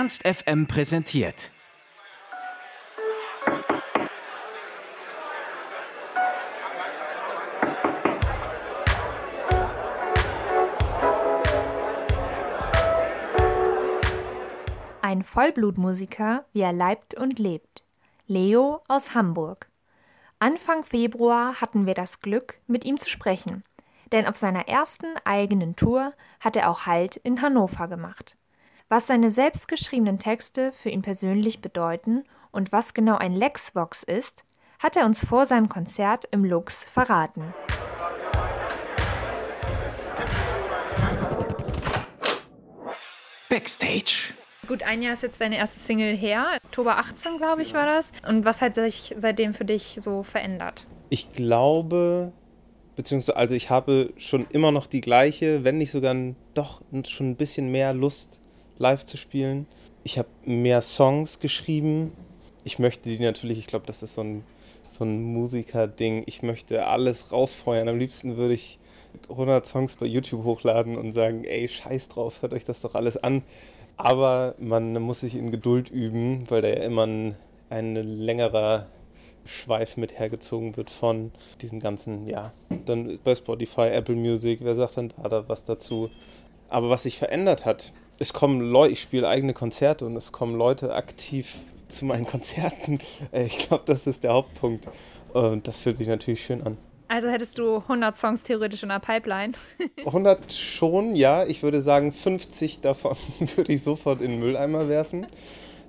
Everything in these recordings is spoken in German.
Ernst FM präsentiert. Ein Vollblutmusiker, wie er leibt und lebt. Leo aus Hamburg. Anfang Februar hatten wir das Glück, mit ihm zu sprechen. Denn auf seiner ersten eigenen Tour hat er auch Halt in Hannover gemacht. Was seine selbstgeschriebenen Texte für ihn persönlich bedeuten und was genau ein Lexvox ist, hat er uns vor seinem Konzert im Lux verraten. Backstage. Gut, ein Jahr ist jetzt deine erste Single her. Oktober 18, glaube ich, war das. Und was hat sich seitdem für dich so verändert? Ich glaube, beziehungsweise, also ich habe schon immer noch die gleiche, wenn nicht sogar doch schon ein bisschen mehr Lust, live zu spielen. Ich habe mehr Songs geschrieben. Ich möchte die natürlich, ich glaube, das ist so ein, so ein Musiker-Ding. Ich möchte alles rausfeuern. Am liebsten würde ich 100 Songs bei YouTube hochladen und sagen, ey, scheiß drauf, hört euch das doch alles an. Aber man muss sich in Geduld üben, weil da ja immer ein, ein längerer Schweif mit hergezogen wird von diesen ganzen, ja, dann bei Spotify, Apple Music, wer sagt dann da, da was dazu. Aber was sich verändert hat, es kommen Leute, ich spiele eigene Konzerte und es kommen Leute aktiv zu meinen Konzerten. Äh, ich glaube, das ist der Hauptpunkt. Und das fühlt sich natürlich schön an. Also hättest du 100 Songs theoretisch in der Pipeline? 100 schon, ja. Ich würde sagen, 50 davon würde ich sofort in den Mülleimer werfen.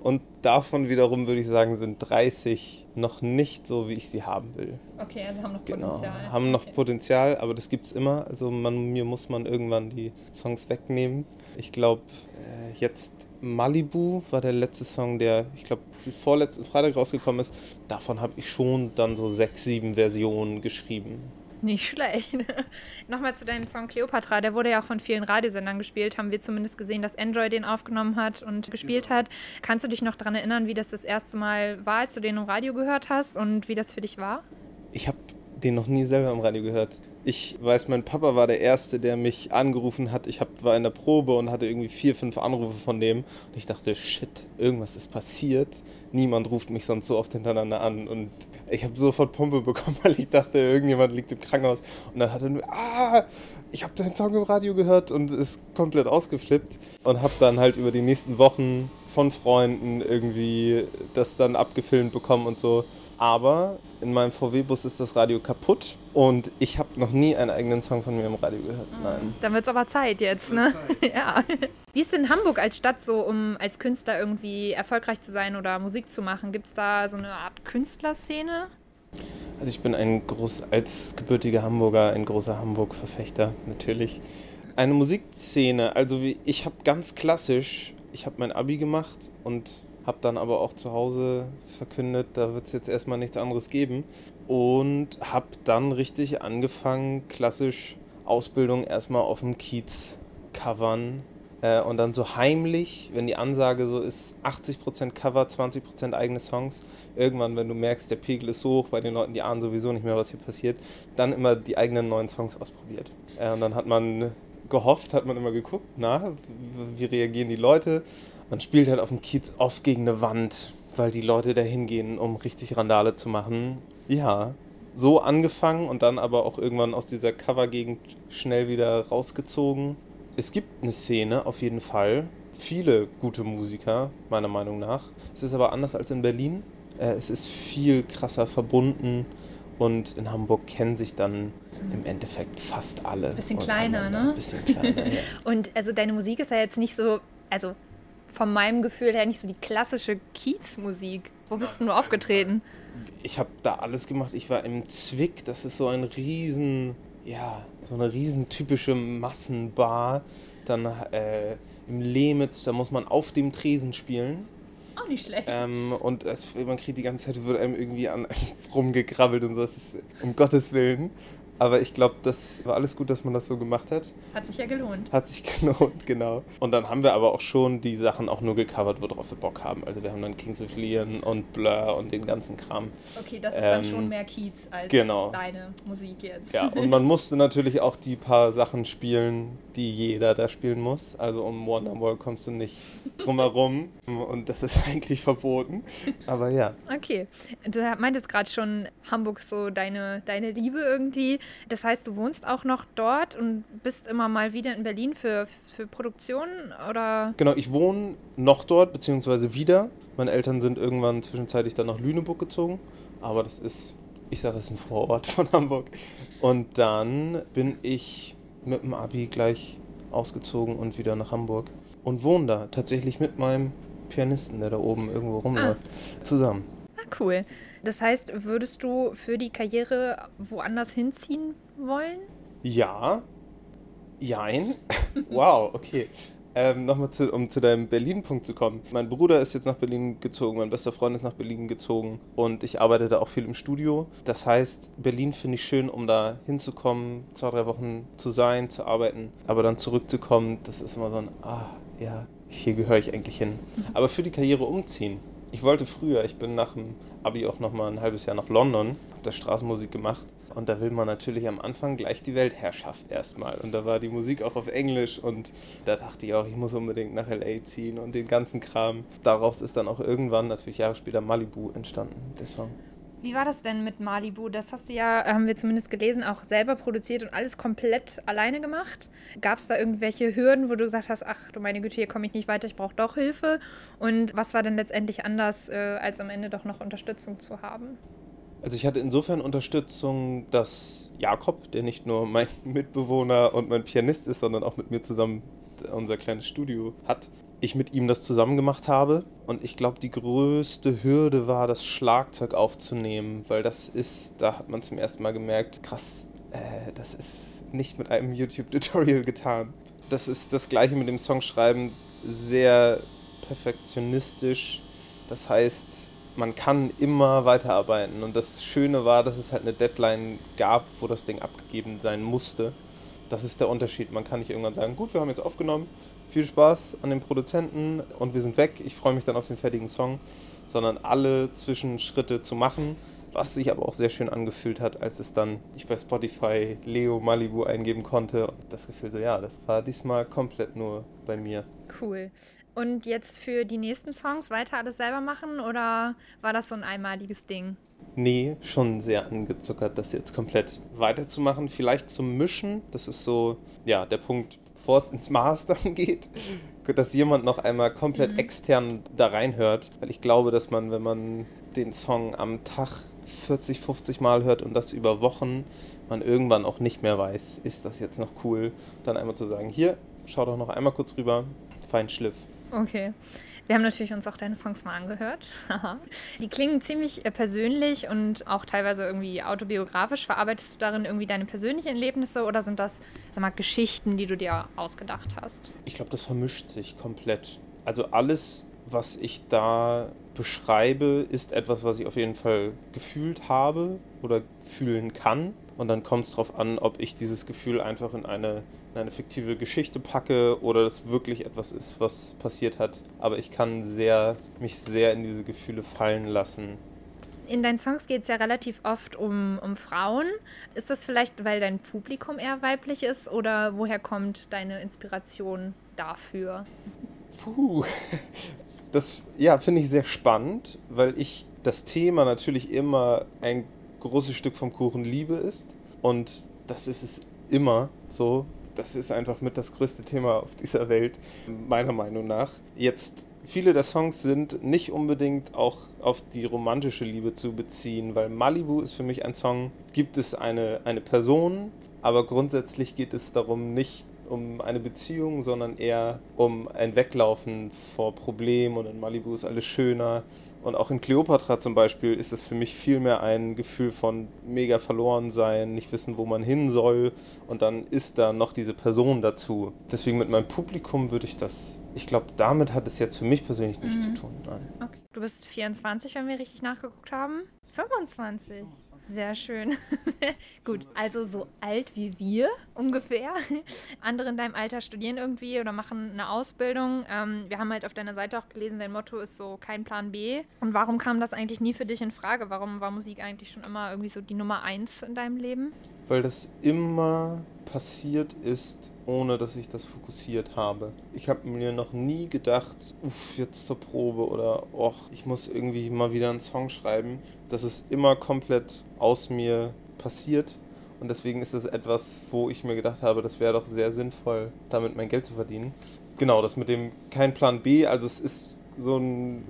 Und davon wiederum würde ich sagen, sind 30 noch nicht so, wie ich sie haben will. Okay, also haben noch genau, Potenzial. Haben noch okay. Potenzial, aber das gibt es immer. Also man, mir muss man irgendwann die Songs wegnehmen. Ich glaube, äh, jetzt Malibu war der letzte Song, der, ich glaube, vorletzten Freitag rausgekommen ist. Davon habe ich schon dann so sechs, sieben Versionen geschrieben. Nicht schlecht. Nochmal zu deinem Song Cleopatra, der wurde ja auch von vielen Radiosendern gespielt, haben wir zumindest gesehen, dass Android den aufgenommen hat und gespielt genau. hat. Kannst du dich noch daran erinnern, wie das das erste Mal war, als du den im Radio gehört hast und wie das für dich war? Ich habe den noch nie selber im Radio gehört. Ich weiß, mein Papa war der Erste, der mich angerufen hat. Ich hab, war in der Probe und hatte irgendwie vier, fünf Anrufe von dem. Und ich dachte, shit, irgendwas ist passiert. Niemand ruft mich sonst so oft hintereinander an. Und ich habe sofort Pumpe bekommen, weil ich dachte, irgendjemand liegt im Krankenhaus. Und dann hat er nur, ah, ich habe deinen Song im Radio gehört und ist komplett ausgeflippt. Und habe dann halt über die nächsten Wochen von Freunden irgendwie das dann abgefilmt bekommen und so. Aber in meinem VW-Bus ist das Radio kaputt und ich habe noch nie einen eigenen Song von mir im Radio gehört. Mhm. Nein. Dann wird es aber Zeit jetzt, ne? Zeit. ja. Wie ist denn Hamburg als Stadt so, um als Künstler irgendwie erfolgreich zu sein oder Musik zu machen? Gibt es da so eine Art Künstlerszene? Also ich bin ein groß, als gebürtiger Hamburger ein großer Hamburg-Verfechter, natürlich. Eine Musikszene, also wie, ich habe ganz klassisch, ich habe mein Abi gemacht und habe dann aber auch zu Hause verkündet, da wird es jetzt erstmal nichts anderes geben. Und habe dann richtig angefangen, klassisch Ausbildung erstmal auf dem Kiez covern. Äh, und dann so heimlich, wenn die Ansage so ist, 80% Cover, 20% eigene Songs. Irgendwann, wenn du merkst, der Pegel ist so hoch bei den Leuten, die ahnen sowieso nicht mehr, was hier passiert, dann immer die eigenen neuen Songs ausprobiert. Äh, und dann hat man gehofft, hat man immer geguckt, na, wie reagieren die Leute? Man spielt halt auf dem Kiez oft gegen eine Wand, weil die Leute da hingehen, um richtig Randale zu machen. Ja, so angefangen und dann aber auch irgendwann aus dieser Covergegend schnell wieder rausgezogen. Es gibt eine Szene auf jeden Fall. Viele gute Musiker, meiner Meinung nach. Es ist aber anders als in Berlin. Äh, es ist viel krasser verbunden und in Hamburg kennen sich dann im Endeffekt fast alle. Bisschen kleiner, ne? Bisschen kleiner, ja. Und also deine Musik ist ja jetzt nicht so, also von meinem Gefühl her nicht so die klassische Kiezmusik. Wo bist du nur aufgetreten? Ich habe da alles gemacht. Ich war im Zwick, das ist so ein riesen, ja, so eine riesen typische Massenbar. Dann äh, im Lemitz, da muss man auf dem Tresen spielen. Auch nicht schlecht. Ähm, und es, man kriegt die ganze Zeit, wird einem irgendwie an rumgekrabbelt und so. Das ist um Gottes Willen. Aber ich glaube, das war alles gut, dass man das so gemacht hat. Hat sich ja gelohnt. Hat sich gelohnt, genau. Und dann haben wir aber auch schon die Sachen auch nur gecovert, worauf wir Bock haben. Also wir haben dann Kings of Leon und Blur und den ganzen Kram. Okay, das ist ähm, dann schon mehr Kiez als genau. deine Musik jetzt. Ja, und man musste natürlich auch die paar Sachen spielen, die jeder da spielen muss. Also um Wonderwall kommst du nicht drum herum. und das ist eigentlich verboten. Aber ja. Okay. Du meintest gerade schon, Hamburg so deine, deine Liebe irgendwie. Das heißt, du wohnst auch noch dort und bist immer mal wieder in Berlin für, für Produktionen oder? Genau, ich wohne noch dort, beziehungsweise wieder. Meine Eltern sind irgendwann zwischenzeitlich dann nach Lüneburg gezogen. Aber das ist, ich sage, es ist ein Vorort von Hamburg. Und dann bin ich mit dem Abi gleich ausgezogen und wieder nach Hamburg. Und wohne da tatsächlich mit meinem Pianisten, der da oben irgendwo rumläuft, ah. zusammen. Ah, cool. Das heißt, würdest du für die Karriere woanders hinziehen wollen? Ja. Jein. wow, okay. Ähm, Nochmal, zu, um zu deinem Berlin-Punkt zu kommen. Mein Bruder ist jetzt nach Berlin gezogen, mein bester Freund ist nach Berlin gezogen und ich arbeite da auch viel im Studio. Das heißt, Berlin finde ich schön, um da hinzukommen, zwei, drei Wochen zu sein, zu arbeiten, aber dann zurückzukommen, das ist immer so ein, ah, ja, hier gehöre ich eigentlich hin. Mhm. Aber für die Karriere umziehen. Ich wollte früher, ich bin nach dem Abi auch nochmal ein halbes Jahr nach London, habe da Straßenmusik gemacht. Und da will man natürlich am Anfang gleich die Weltherrschaft erstmal. Und da war die Musik auch auf Englisch und da dachte ich auch, ich muss unbedingt nach LA ziehen und den ganzen Kram. Daraus ist dann auch irgendwann, natürlich Jahre später, Malibu entstanden, der Song. Wie war das denn mit Malibu? Das hast du ja, haben wir zumindest gelesen, auch selber produziert und alles komplett alleine gemacht. Gab es da irgendwelche Hürden, wo du gesagt hast, ach du meine Güte, hier komme ich nicht weiter, ich brauche doch Hilfe? Und was war denn letztendlich anders, äh, als am Ende doch noch Unterstützung zu haben? Also ich hatte insofern Unterstützung, dass Jakob, der nicht nur mein Mitbewohner und mein Pianist ist, sondern auch mit mir zusammen unser kleines Studio hat, ich mit ihm das zusammen gemacht habe. Und ich glaube, die größte Hürde war, das Schlagzeug aufzunehmen, weil das ist, da hat man zum ersten Mal gemerkt, krass, äh, das ist nicht mit einem YouTube-Tutorial getan. Das ist das gleiche mit dem Songschreiben, sehr perfektionistisch. Das heißt, man kann immer weiterarbeiten. Und das Schöne war, dass es halt eine Deadline gab, wo das Ding abgegeben sein musste. Das ist der Unterschied. Man kann nicht irgendwann sagen, gut, wir haben jetzt aufgenommen, viel Spaß an den Produzenten und wir sind weg. Ich freue mich dann auf den fertigen Song, sondern alle Zwischenschritte zu machen, was sich aber auch sehr schön angefühlt hat, als es dann ich bei Spotify Leo Malibu eingeben konnte und das Gefühl so, ja, das war diesmal komplett nur bei mir. Cool. Und jetzt für die nächsten Songs weiter alles selber machen oder war das so ein einmaliges Ding? Nee, schon sehr angezuckert, das jetzt komplett weiterzumachen. Vielleicht zum Mischen, das ist so, ja, der Punkt, bevor es ins Mastern geht, dass jemand noch einmal komplett mhm. extern da reinhört. Weil ich glaube, dass man, wenn man den Song am Tag 40, 50 Mal hört und das über Wochen, man irgendwann auch nicht mehr weiß, ist das jetzt noch cool. Dann einmal zu sagen, hier, schau doch noch einmal kurz rüber, fein Schliff. Okay. Wir haben natürlich uns auch deine Songs mal angehört. die klingen ziemlich äh, persönlich und auch teilweise irgendwie autobiografisch. Verarbeitest du darin irgendwie deine persönlichen Erlebnisse oder sind das, sag mal, Geschichten, die du dir ausgedacht hast? Ich glaube, das vermischt sich komplett. Also alles, was ich da beschreibe, ist etwas, was ich auf jeden Fall gefühlt habe oder fühlen kann. Und dann kommt es darauf an, ob ich dieses Gefühl einfach in eine eine fiktive Geschichte packe oder das wirklich etwas ist, was passiert hat. Aber ich kann sehr, mich sehr in diese Gefühle fallen lassen. In deinen Songs geht es ja relativ oft um, um Frauen. Ist das vielleicht, weil dein Publikum eher weiblich ist oder woher kommt deine Inspiration dafür? Puh, das ja, finde ich sehr spannend, weil ich das Thema natürlich immer ein großes Stück vom Kuchen Liebe ist. Und das ist es immer so das ist einfach mit das größte Thema auf dieser Welt, meiner Meinung nach. Jetzt, viele der Songs sind nicht unbedingt auch auf die romantische Liebe zu beziehen, weil Malibu ist für mich ein Song, gibt es eine, eine Person, aber grundsätzlich geht es darum nicht um eine Beziehung, sondern eher um ein Weglaufen vor Problemen und in Malibu ist alles schöner. Und auch in Cleopatra zum Beispiel ist es für mich viel mehr ein Gefühl von mega verloren sein, nicht wissen, wo man hin soll. Und dann ist da noch diese Person dazu. Deswegen mit meinem Publikum würde ich das, ich glaube, damit hat es jetzt für mich persönlich nichts mhm. zu tun. Nein. Okay. Du bist 24, wenn wir richtig nachgeguckt haben. 25. Sehr schön. Gut, also so alt wie wir ungefähr. Andere in deinem Alter studieren irgendwie oder machen eine Ausbildung. Ähm, wir haben halt auf deiner Seite auch gelesen, dein Motto ist so kein Plan B. Und warum kam das eigentlich nie für dich in Frage? Warum war Musik eigentlich schon immer irgendwie so die Nummer eins in deinem Leben? Weil das immer passiert ist, ohne dass ich das fokussiert habe. Ich habe mir noch nie gedacht, uff, jetzt zur Probe oder och, ich muss irgendwie mal wieder einen Song schreiben. Das ist immer komplett aus mir passiert. Und deswegen ist es etwas, wo ich mir gedacht habe, das wäre doch sehr sinnvoll, damit mein Geld zu verdienen. Genau, das mit dem kein Plan B, also es ist so ein,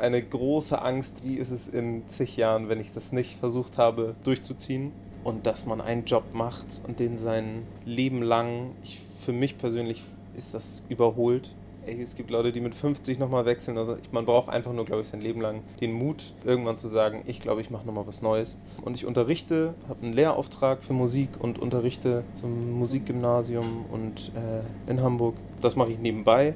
eine große Angst, wie ist es in zig Jahren, wenn ich das nicht versucht habe durchzuziehen und dass man einen Job macht und den sein Leben lang, ich, für mich persönlich ist das überholt. Ey, es gibt Leute, die mit 50 nochmal wechseln. Also ich, man braucht einfach nur, glaube ich, sein Leben lang den Mut, irgendwann zu sagen, ich glaube, ich mache nochmal was Neues. Und ich unterrichte, habe einen Lehrauftrag für Musik und unterrichte zum Musikgymnasium und äh, in Hamburg. Das mache ich nebenbei.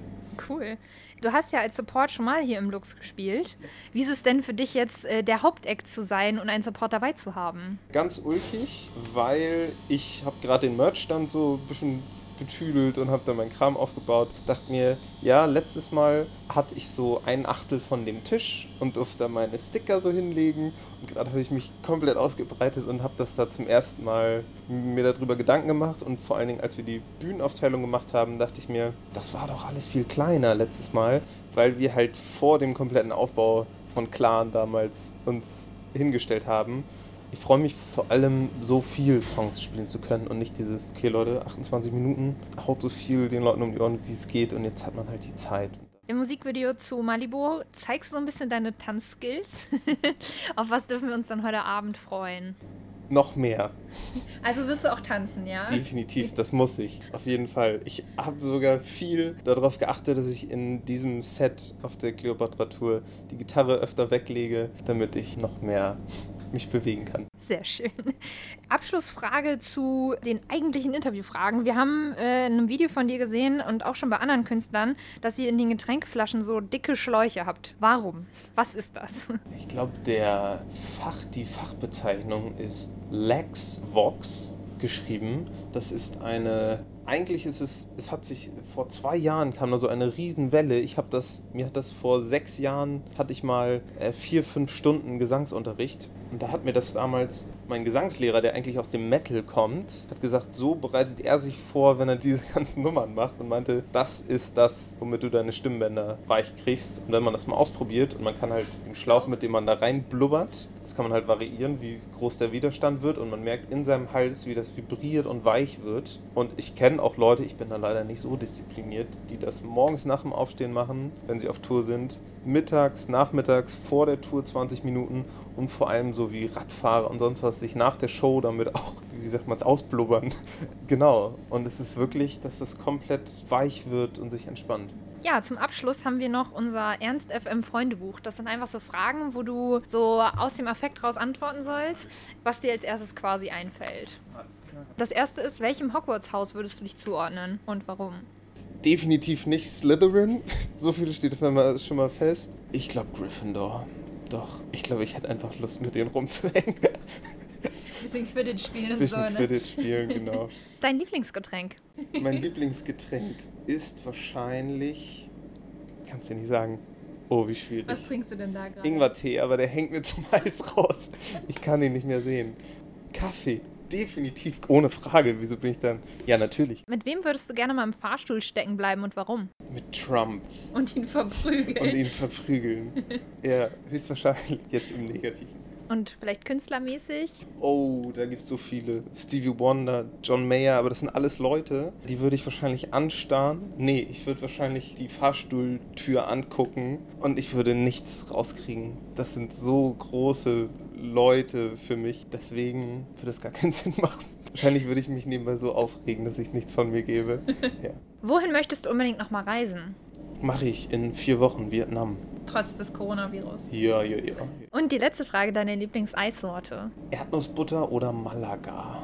Cool. Du hast ja als Support schon mal hier im Lux gespielt. Wie ist es denn für dich jetzt, äh, der Hauptact zu sein und einen Support dabei zu haben? Ganz ulkig, weil ich habe gerade den Merchstand so ein bisschen betüdelt und habe dann meinen Kram aufgebaut. Dachte mir, ja, letztes Mal hatte ich so ein Achtel von dem Tisch und durfte da meine Sticker so hinlegen. Und gerade habe ich mich komplett ausgebreitet und habe das da zum ersten Mal mir darüber Gedanken gemacht. Und vor allen Dingen, als wir die Bühnenaufteilung gemacht haben, dachte ich mir, das war doch alles viel kleiner letztes Mal, weil wir halt vor dem kompletten Aufbau von Clan damals uns hingestellt haben ich freue mich vor allem, so viel Songs spielen zu können und nicht dieses, okay Leute, 28 Minuten, haut so viel den Leuten um die Ohren, wie es geht und jetzt hat man halt die Zeit. Im Musikvideo zu Malibu zeigst du so ein bisschen deine Tanzskills. Auf was dürfen wir uns dann heute Abend freuen? Noch mehr. Also wirst du auch tanzen, ja? Definitiv, das muss ich. Auf jeden Fall. Ich habe sogar viel darauf geachtet, dass ich in diesem Set auf der Kleopatra-Tour die Gitarre öfter weglege, damit ich noch mehr mich bewegen kann. Sehr schön. Abschlussfrage zu den eigentlichen Interviewfragen. Wir haben äh, in einem Video von dir gesehen und auch schon bei anderen Künstlern, dass ihr in den Getränkflaschen so dicke Schläuche habt. Warum? Was ist das? Ich glaube, der Fach, die Fachbezeichnung ist Lex Vox geschrieben. Das ist eine eigentlich ist es, es hat sich vor zwei Jahren kam da so eine Riesenwelle. Ich habe das, mir hat das vor sechs Jahren, hatte ich mal äh, vier, fünf Stunden Gesangsunterricht. Und da hat mir das damals mein Gesangslehrer, der eigentlich aus dem Metal kommt, hat gesagt, so bereitet er sich vor, wenn er diese ganzen Nummern macht und meinte, das ist das, womit du deine Stimmbänder weich kriegst. Und wenn man das mal ausprobiert und man kann halt den Schlauch, mit dem man da rein blubbert, das kann man halt variieren, wie groß der Widerstand wird und man merkt in seinem Hals, wie das vibriert und weich wird. Und ich kenne auch Leute, ich bin da leider nicht so diszipliniert, die das morgens nach dem Aufstehen machen, wenn sie auf Tour sind, mittags, nachmittags, vor der Tour 20 Minuten und vor allem so wie Radfahrer und sonst was sich nach der Show damit auch, wie sagt man es, ausblubbern. genau. Und es ist wirklich, dass das komplett weich wird und sich entspannt. Ja, zum Abschluss haben wir noch unser Ernst FM Freundebuch. Das sind einfach so Fragen, wo du so aus dem Affekt raus antworten sollst, was dir als erstes quasi einfällt. Alles klar. Das erste ist, welchem Hogwarts-Haus würdest du dich zuordnen und warum? Definitiv nicht Slytherin. So viel steht schon mal fest. Ich glaube Gryffindor. Doch, ich glaube, ich hätte einfach Lust, mit denen rumzuhängen. Bisschen Quidditch spielen und Bisschen so, ne? Quidditch spielen, genau. Dein Lieblingsgetränk? Mein Lieblingsgetränk ist wahrscheinlich. Kannst du nicht sagen. Oh, wie schwierig. Was trinkst du denn da gerade? Ingwertee, aber der hängt mir zum Hals raus. Ich kann ihn nicht mehr sehen. Kaffee. Definitiv, ohne Frage. Wieso bin ich dann? Ja, natürlich. Mit wem würdest du gerne mal im Fahrstuhl stecken bleiben und warum? Mit Trump. Und ihn verprügeln. Und ihn verprügeln. ja, höchstwahrscheinlich. Jetzt im Negativen. Und vielleicht künstlermäßig? Oh, da gibt es so viele. Stevie Wonder, John Mayer, aber das sind alles Leute, die würde ich wahrscheinlich anstarren. Nee, ich würde wahrscheinlich die Fahrstuhltür angucken und ich würde nichts rauskriegen. Das sind so große Leute für mich. Deswegen würde es gar keinen Sinn machen. Wahrscheinlich würde ich mich nebenbei so aufregen, dass ich nichts von mir gebe. Ja. Wohin möchtest du unbedingt nochmal reisen? Mache ich in vier Wochen Vietnam. Trotz des Coronavirus. Ja, ja, ja. Und die letzte Frage, deine Lieblingseissorte? Erdnussbutter oder Malaga?